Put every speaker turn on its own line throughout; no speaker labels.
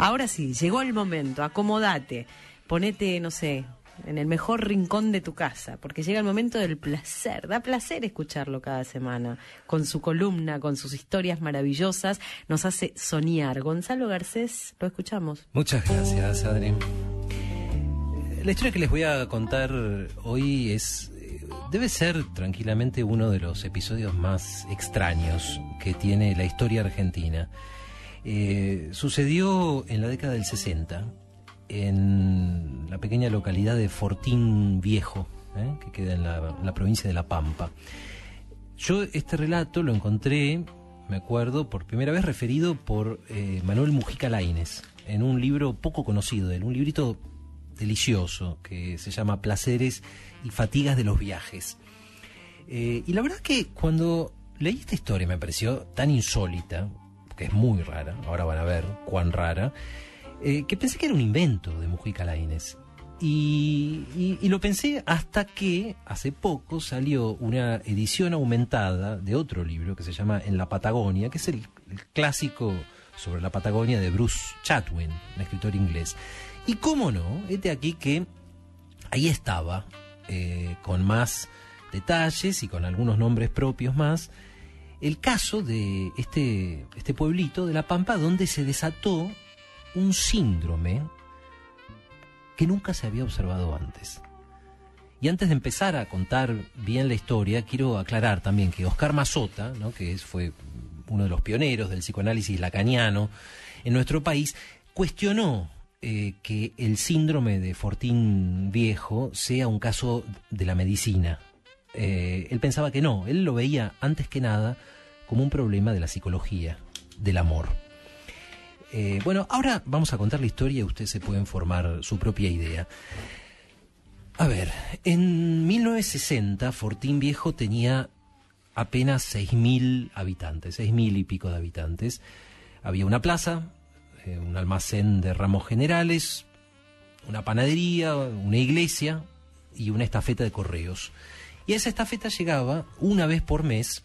Ahora sí, llegó el momento, acomodate, ponete, no sé, en el mejor rincón de tu casa, porque llega el momento del placer. Da placer escucharlo cada semana, con su columna, con sus historias maravillosas, nos hace soñar. Gonzalo Garcés, lo escuchamos.
Muchas gracias, Adri. La historia que les voy a contar hoy es debe ser tranquilamente uno de los episodios más extraños que tiene la historia argentina. Eh, sucedió en la década del 60 en la pequeña localidad de Fortín Viejo, eh, que queda en la, en provincia de La Pampa. Yo este relato lo encontré, me acuerdo, por primera vez referido por eh, Manuel Mujica Lainez, en un libro poco conocido él, un librito delicioso que se llama Placeres y Fatigas de los Viajes. Y la verdad que cuando leí esta historia me pareció tan insólita, es muy rara, ahora van a ver cuán rara, eh, que pensé que era un invento de Mujica Lainez. Y, lo pensé hasta que hace poco salió una edición aumentada de otro libro que se llama En la Patagonia, que es el, clásico sobre la Patagonia de Bruce Chatwin, un escritor inglés. Y cómo no, este aquí que ahí estaba, eh, con más detalles y con algunos nombres propios más, el caso de este, este pueblito de La Pampa donde se desató un síndrome que nunca se había observado antes. Y antes de empezar a contar bien la historia, quiero aclarar también que Oscar Mazota, ¿no? que fue uno de los pioneros del psicoanálisis lacaniano en nuestro país, cuestionó eh, que el síndrome de Fortín Viejo sea un caso de la medicina. Eh, él pensaba que no, él lo veía antes que nada como un problema de la psicología, del amor. Eh, bueno, ahora vamos a contar la historia y ustedes se pueden formar su propia idea. A ver, en 1960 Fortín Viejo tenía apenas 6.000 habitantes, 6.000 y pico de habitantes. Había una plaza, eh, un almacén de ramos generales, una panadería, una iglesia y una estafeta de correos. Y a esa estafeta llegaba una vez por mes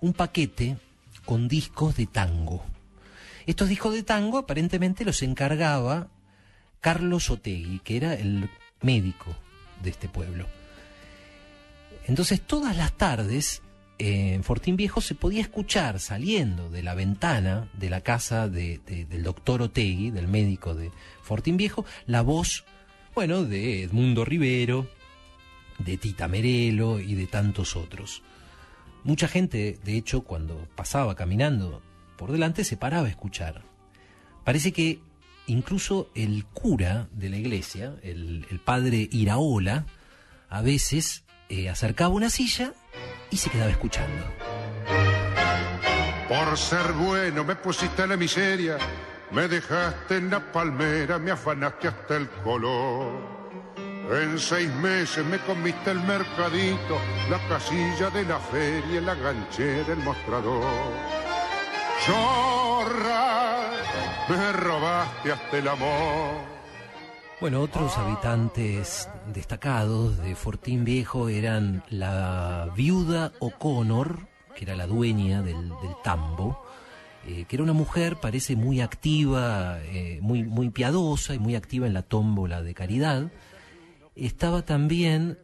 un paquete con discos de tango. Estos discos de tango aparentemente los encargaba Carlos Otegui, que era el médico de este pueblo. Entonces todas las tardes eh, en Fortín Viejo se podía escuchar saliendo de la ventana de la casa de- de- del doctor Otegui, del médico de Fortín Viejo, la voz, bueno, de Edmundo Rivero, de Tita Merelo y de tantos otros. Mucha gente, de hecho, cuando pasaba caminando por delante, se paraba a escuchar. Parece que incluso el cura de la iglesia, el, el padre Iraola, a veces eh, acercaba una silla y se quedaba escuchando.
Por ser bueno me pusiste en la miseria, me dejaste en la palmera, me afanaste hasta el color. En seis meses me comiste el mercadito, la casilla de la feria, la ganchera, el mostrador. Chorra, me robaste hasta el amor.
Bueno, otros habitantes destacados de Fortín Viejo eran la viuda O'Connor, que era la dueña del, del tambo, eh, que era una mujer, parece muy activa, eh, muy, muy piadosa y muy activa en la tómbola de caridad. Estaba también,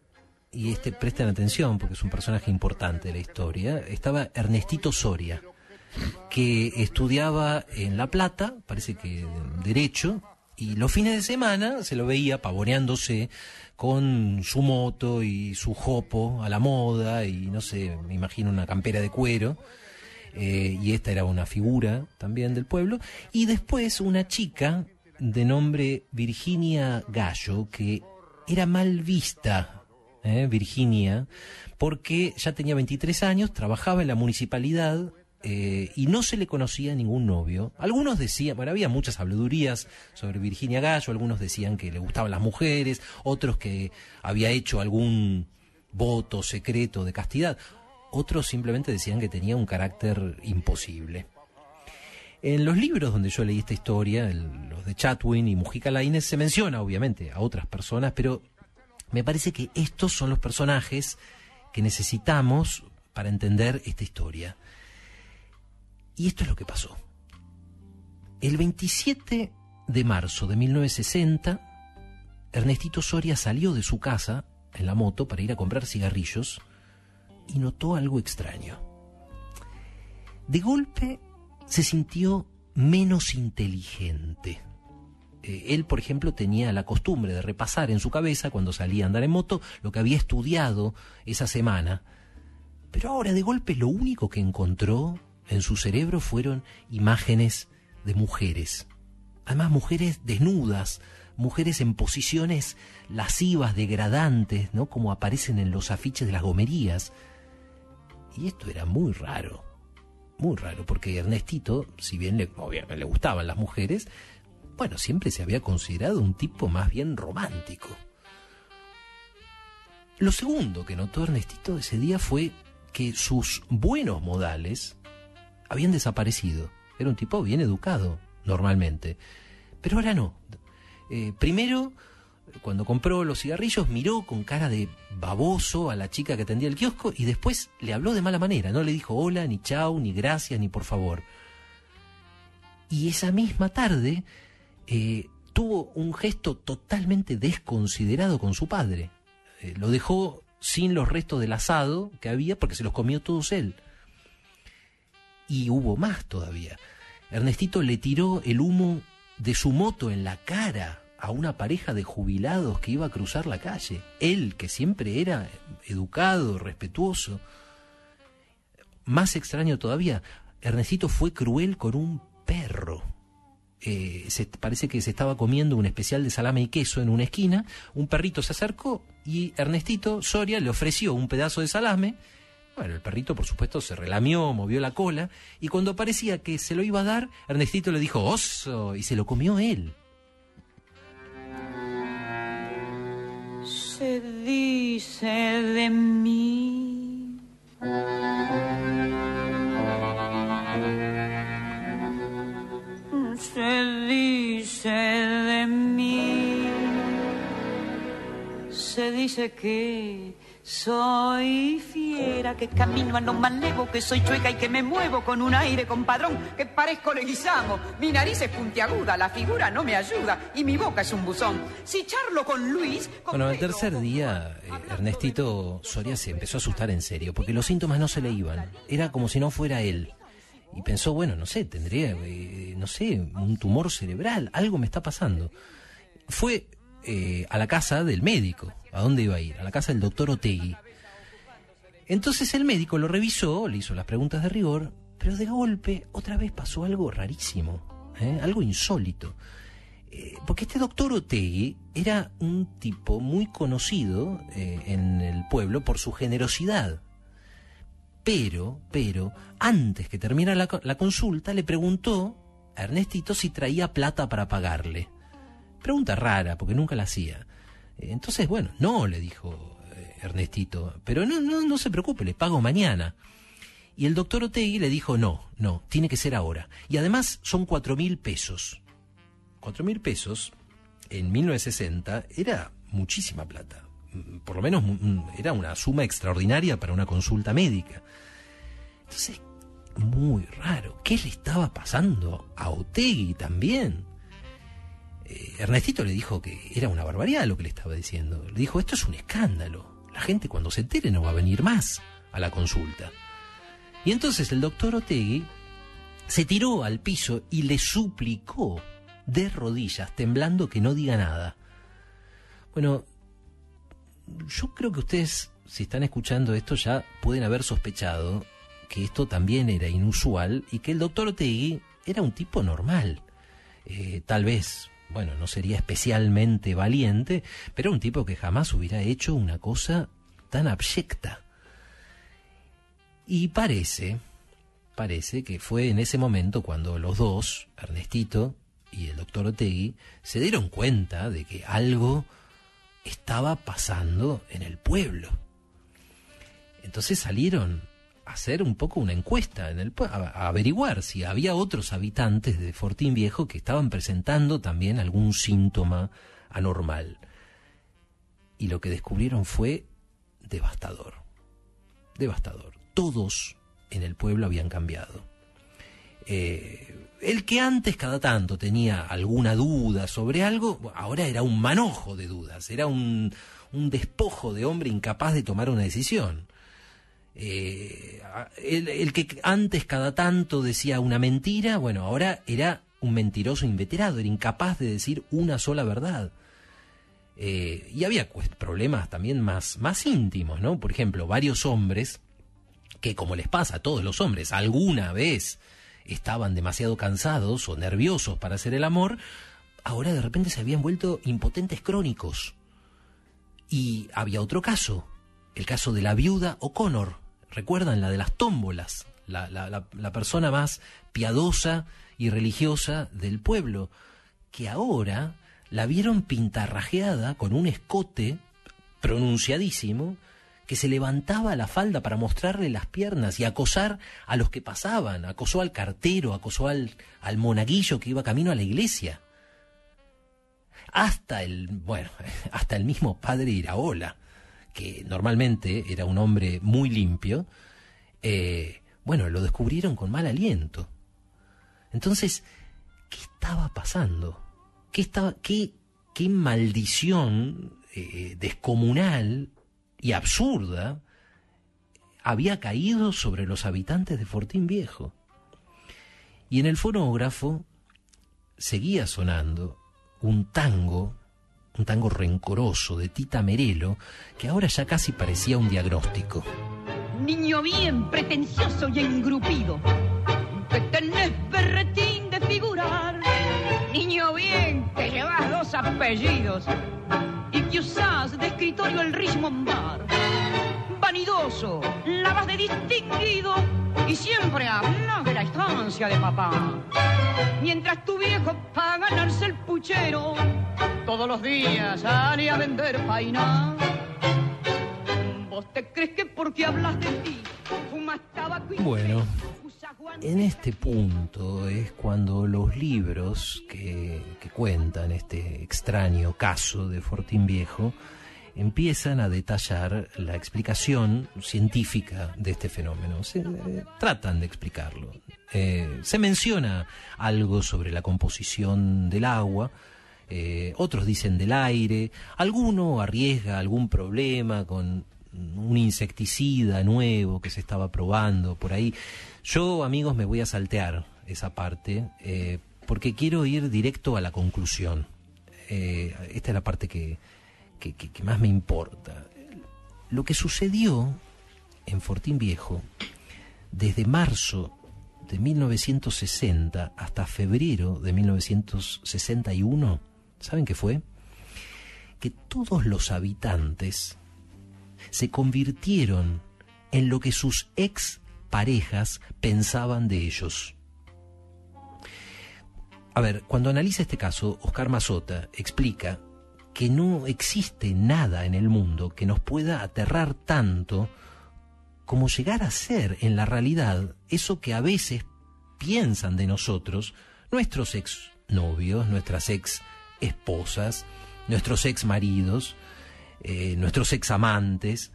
y este presten atención porque es un personaje importante de la historia, estaba Ernestito Soria, que estudiaba en La Plata, parece que derecho, y los fines de semana se lo veía pavoneándose con su moto y su jopo a la moda y no sé, me imagino una campera de cuero. eh, y esta era una figura también del pueblo. Y después una chica de nombre Virginia Gallo, que era mal vista, ¿eh? Virginia, porque ya tenía 23 años, trabajaba en la municipalidad eh, y no se le conocía ningún novio. Algunos decían, bueno, había muchas habladurías sobre Virginia Gallo, algunos decían que le gustaban las mujeres, otros que había hecho algún voto secreto de castidad, otros simplemente decían que tenía un carácter imposible. En los libros donde yo leí esta historia, el- de Chatwin y Mujica Lainez, se menciona obviamente a otras personas, pero me parece que estos son los personajes que necesitamos para entender esta historia. Y esto es lo que pasó. El 27 de marzo de 1960, Ernestito Soria salió de su casa en la moto para ir a comprar cigarrillos y notó algo extraño. De golpe se sintió menos inteligente. Eh, él, por ejemplo, tenía la costumbre de repasar en su cabeza, cuando salía a andar en moto, lo que había estudiado esa semana. Pero ahora, de golpe, lo único que encontró en su cerebro fueron imágenes de mujeres. Además, mujeres desnudas, mujeres en posiciones lascivas, degradantes, ¿no? Como aparecen en los afiches de las gomerías. Y esto era muy raro muy raro, porque Ernestito, si bien le, obviamente le gustaban las mujeres, bueno, siempre se había considerado un tipo más bien romántico. Lo segundo que notó Ernestito ese día fue que sus buenos modales habían desaparecido. Era un tipo bien educado, normalmente. Pero ahora no. Eh, primero, cuando compró los cigarrillos, miró con cara de baboso a la chica que atendía el kiosco y después le habló de mala manera. No le dijo hola, ni chau, ni gracias, ni por favor. Y esa misma tarde eh, tuvo un gesto totalmente desconsiderado con su padre. Eh, lo dejó sin los restos del asado que había porque se los comió todos él. Y hubo más todavía. Ernestito le tiró el humo de su moto en la cara a una pareja de jubilados que iba a cruzar la calle. Él, que siempre era educado, respetuoso. Más extraño todavía, Ernestito fue cruel con un perro. Eh, se, parece que se estaba comiendo un especial de salame y queso en una esquina. Un perrito se acercó y Ernestito Soria le ofreció un pedazo de salame. Bueno, el perrito, por supuesto, se relamió, movió la cola, y cuando parecía que se lo iba a dar, Ernestito le dijo oso, y se lo comió él.
se dice de mí? Se dice de mí, se dice que soy fiera, que camino a lo malevo, que soy chueca y que me muevo con un aire compadrón, que parezco leguizamo. Mi nariz es puntiaguda, la figura no me ayuda y mi boca es un buzón. Si charlo con Luis...
bueno, el tercer día, eh, Ernestito Soria se empezó a asustar en serio, porque los síntomas no se le iban. Era como si no fuera él. Y pensó, bueno, no sé, tendría, eh, no sé, un tumor cerebral, algo me está pasando. Fue eh, a la casa del médico. ¿A dónde iba a ir? A la casa del doctor Otegui. Entonces el médico lo revisó, le hizo las preguntas de rigor, pero de golpe otra vez pasó algo rarísimo, ¿eh? algo insólito. Porque este doctor Otegui era un tipo muy conocido en el pueblo por su generosidad. Pero, pero, antes que terminara la consulta, le preguntó a Ernestito si traía plata para pagarle. Pregunta rara, porque nunca la hacía. Entonces, bueno, no, le dijo eh, Ernestito, pero no, no, no se preocupe, le pago mañana. Y el doctor Otegui le dijo, no, no, tiene que ser ahora. Y además son cuatro mil pesos. Cuatro mil pesos en 1960 era muchísima plata. Por lo menos era una suma extraordinaria para una consulta médica. Entonces, muy raro. ¿Qué le estaba pasando a Otegui también? Eh, Ernestito le dijo que era una barbaridad lo que le estaba diciendo. Le dijo, esto es un escándalo. La gente cuando se entere no va a venir más a la consulta. Y entonces el doctor Otegui se tiró al piso y le suplicó de rodillas, temblando, que no diga nada. Bueno, yo creo que ustedes, si están escuchando esto, ya pueden haber sospechado que esto también era inusual y que el doctor Otegui era un tipo normal. Eh, tal vez bueno, no sería especialmente valiente, pero un tipo que jamás hubiera hecho una cosa tan abyecta. Y parece, parece que fue en ese momento cuando los dos, Ernestito y el doctor Otegui, se dieron cuenta de que algo estaba pasando en el pueblo. Entonces salieron hacer un poco una encuesta en el a, averiguar si había otros habitantes de Fortín Viejo que estaban presentando también algún síntoma anormal. Y lo que descubrieron fue devastador. Devastador. Todos en el pueblo habían cambiado. Eh, el que antes cada tanto tenía alguna duda sobre algo, ahora era un manojo de dudas, era un, un despojo de hombre incapaz de tomar una decisión. Eh, el, que antes cada tanto decía una mentira, bueno, ahora era un mentiroso inveterado, era incapaz de decir una sola verdad. Eh, y había problemas también más, más íntimos, ¿no? Por ejemplo, varios hombres que, como les pasa a todos los hombres, alguna vez estaban demasiado cansados o nerviosos para hacer el amor, ahora de repente se habían vuelto impotentes crónicos. Y había otro caso, el caso de la viuda O'Connor, ¿recuerdan? La de las tómbolas, la, la, la, la persona más piadosa y religiosa del pueblo, que ahora la vieron pintarrajeada con un escote pronunciadísimo que se levantaba la falda para mostrarle las piernas y acosar a los que pasaban, acosó al cartero, acosó al, al monaguillo que iba camino a la iglesia. Hasta el, bueno, hasta el mismo padre Iraola, que normalmente era un hombre muy limpio, eh, bueno, lo descubrieron con mal aliento. Entonces, ¿qué estaba pasando? ¿Qué, estaba, qué, qué maldición eh, descomunal y absurda había caído sobre los habitantes de Fortín Viejo? Y en el fonógrafo seguía sonando un tango, un tango rencoroso de Tita Merelo, que ahora ya casi parecía un diagnóstico.
Niño bien pretencioso y engrupido, que tenés berretín de figurar. Niño bien que llevas dos apellidos y que usás de escritorio el Richmond Bar. Vanidoso, lavas de distinguido y siempre hablas de la estancia de papá. Mientras tu viejo para ganarse el puchero, todos los días sale a vender paina. ¿Vos te crees que porque hablas de ti, fumas tabaco y
Bueno, en este punto es cuando los libros que, que, cuentan este extraño caso de Fortín Viejo empiezan a detallar la explicación científica de este fenómeno. Se, eh, tratan de explicarlo. Eh, se menciona algo sobre la composición del agua, eh, otros dicen del aire, alguno arriesga algún problema con un insecticida nuevo que se estaba probando por ahí. Yo, amigos, me voy a saltear esa parte porque quiero ir directo a la conclusión. Esta es la parte que, que, más me importa. Lo que sucedió en Fortín Viejo desde marzo de 1960 hasta febrero de 1961, ¿saben qué fue? Que todos los habitantes se convirtieron en lo que sus ex parejas pensaban de ellos. A ver, cuando analiza este caso, Oscar Mazota explica que no existe nada en el mundo que nos pueda aterrar tanto como llegar a ser en la realidad eso que a veces piensan de nosotros nuestros ex novios, nuestras ex esposas, nuestros ex maridos, eh, nuestros ex amantes.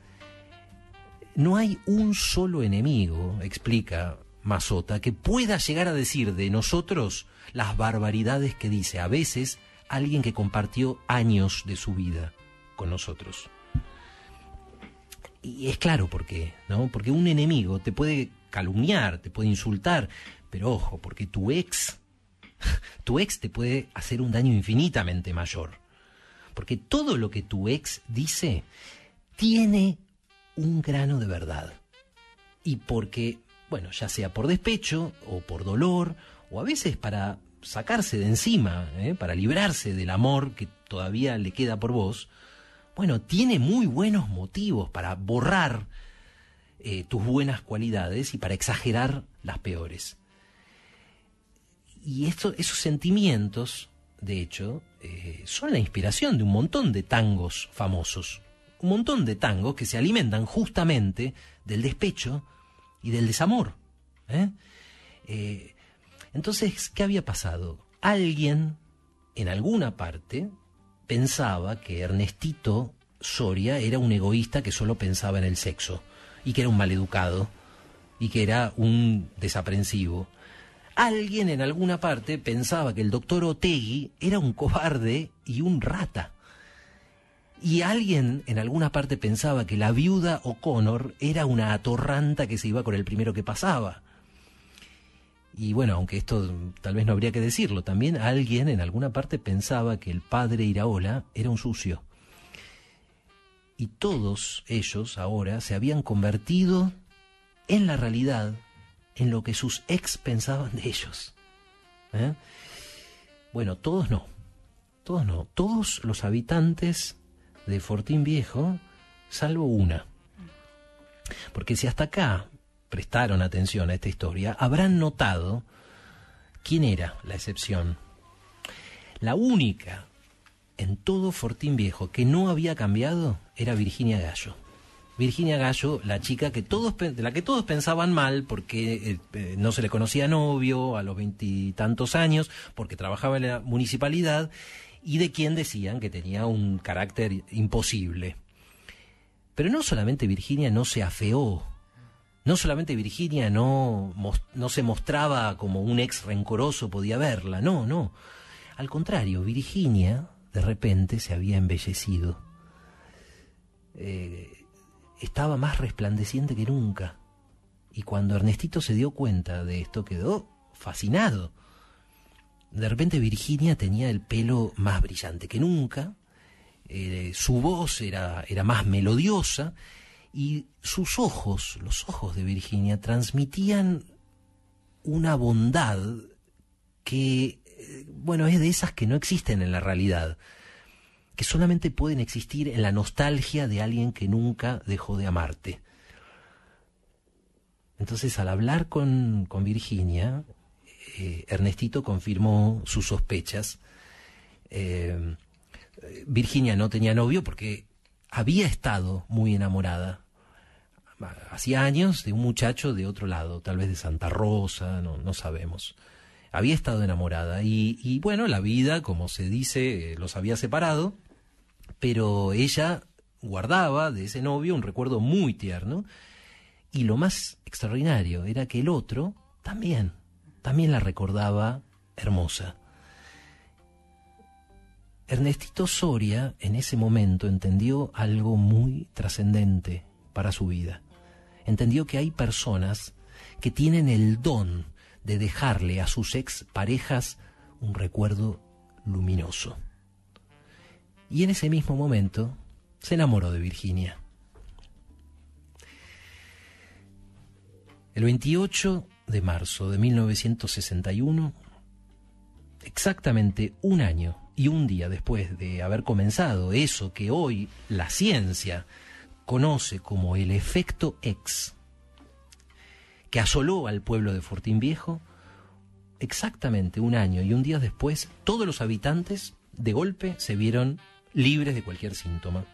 No hay un solo enemigo, explica Mazota, que pueda llegar a decir de nosotros las barbaridades que dice a veces alguien que compartió años de su vida con nosotros. Y es claro por qué, ¿no? Porque un enemigo te puede calumniar, te puede insultar, pero ojo, porque tu ex, tu ex te puede hacer un daño infinitamente mayor. Porque todo lo que tu ex dice tiene un grano de verdad. Y porque, bueno, ya sea por despecho o por dolor, o a veces para sacarse de encima, ¿eh? para librarse del amor que todavía le queda por vos, bueno, tiene muy buenos motivos para borrar eh, tus buenas cualidades y para exagerar las peores. Y esto, esos sentimientos, de hecho, eh, son la inspiración de un montón de tangos famosos. Un montón de tangos que se alimentan justamente del despecho y del desamor. ¿eh? Entonces, ¿qué había pasado? Alguien, en alguna parte, pensaba que Ernestito Soria era un egoísta que solo pensaba en el sexo y que era un maleducado y que era un desaprensivo. alguien en alguna parte pensaba que el doctor Otegui era un cobarde y un rata. Y alguien en alguna parte pensaba que la viuda O'Connor era una atorranta que se iba con el primero que pasaba. Y bueno, aunque esto tal vez no habría que decirlo, también alguien en alguna parte pensaba que el padre Iraola era un sucio. Y todos ellos ahora se habían convertido en la realidad en lo que sus ex pensaban de ellos. ¿Eh? Bueno, todos no. Todos no. Todos los habitantes de Fortín Viejo, salvo una. Porque si hasta acá prestaron atención a esta historia, habrán notado quién era la excepción. La única en todo Fortín Viejo que no había cambiado era Virginia Gallo. Virginia Gallo, la chica que todos, de la que todos pensaban mal porque eh, eh, no se le conocía novio a los veintitantos años, porque trabajaba en la municipalidad y de quien decían que tenía un carácter imposible. Pero no solamente Virginia no se afeó, no solamente Virginia no, no se mostraba como un ex rencoroso podía verla, no, no. Al contrario, Virginia de repente se había embellecido. Eh, estaba más resplandeciente que nunca. Y cuando Ernestito se dio cuenta de esto, quedó fascinado. De repente Virginia tenía el pelo más brillante que nunca, eh, su voz era, era más melodiosa y sus ojos, los ojos de Virginia, transmitían una bondad que, eh, bueno, es de esas que no existen en la realidad que solamente pueden existir en la nostalgia de alguien que nunca dejó de amarte. Entonces, al hablar con, Virginia, eh, Ernestito confirmó sus sospechas. Eh, Virginia no tenía novio porque había estado muy enamorada. Hacía años de un muchacho de otro lado, tal vez de Santa Rosa, no, no sabemos había estado enamorada y, bueno, la vida, como se dice, eh, los había separado, pero ella guardaba de ese novio un recuerdo muy tierno y lo más extraordinario era que el otro también, también la recordaba hermosa. Ernestito Soria en ese momento entendió algo muy trascendente para su vida. Entendió que hay personas que tienen el don de dejarle a sus ex parejas un recuerdo luminoso. Y en ese mismo momento se enamoró de Virginia. El 28 de marzo de 1961, exactamente un año y un día después de haber comenzado eso que hoy la ciencia conoce como el efecto X, que asoló al pueblo de Fortín Viejo, exactamente un año y un día después, todos los habitantes de golpe se vieron libres de cualquier síntoma.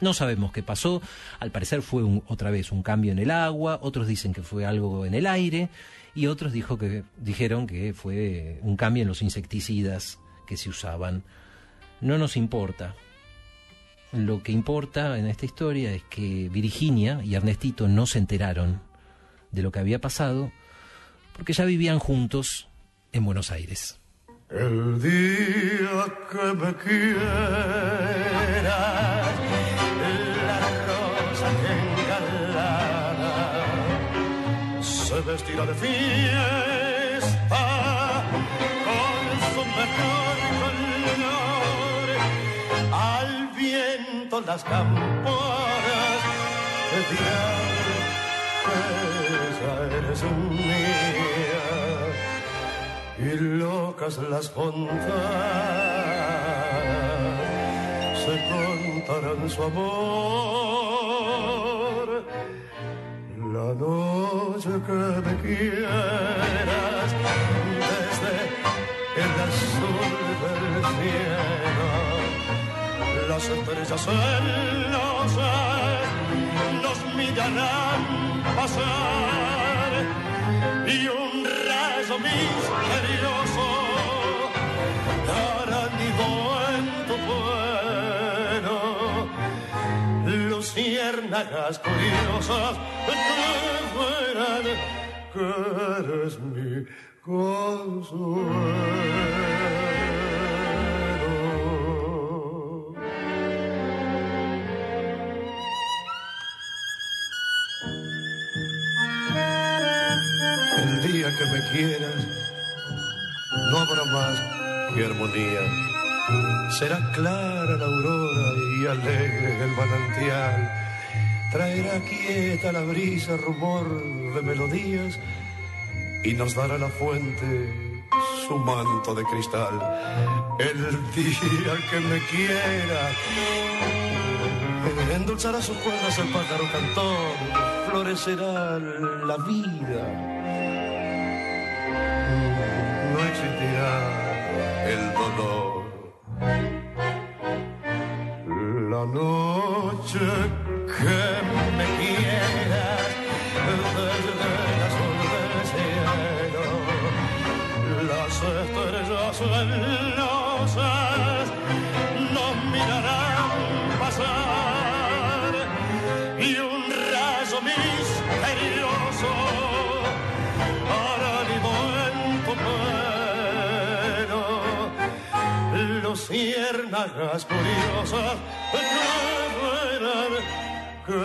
No sabemos qué pasó, al parecer fue otra vez un cambio en el agua, otros dicen que fue algo en el aire. Y otros dijo que, dijeron que fue un cambio en los insecticidas que se usaban. No nos importa. Lo que importa en esta historia es que Virginia y Ernestito no se enteraron de lo que había pasado, porque ya vivían juntos en Buenos Aires.
El día que me quieras, la rosa se vestirá de fiesta con su mejor viento las campanas. Dirán eres mía. Y locas las fontanas se contarán su amor. La noche que me quieras desde el azul del cielo, las estrellas celosas nos mirarán pasar y un rayo misterioso hará nido en tu cuero luciérnagas curiosas verán que eres mi consuelo. Que me quieras, no habrá más que armonía. Será clara la aurora y alegre el manantial. Traerá quieta la brisa rumor de melodías y nos dará la fuente su manto de cristal. El día que me quiera, endulzará sus cuerdas el pájaro cantor, florecerá la vida. love. Luciérnagas curiosas que verán que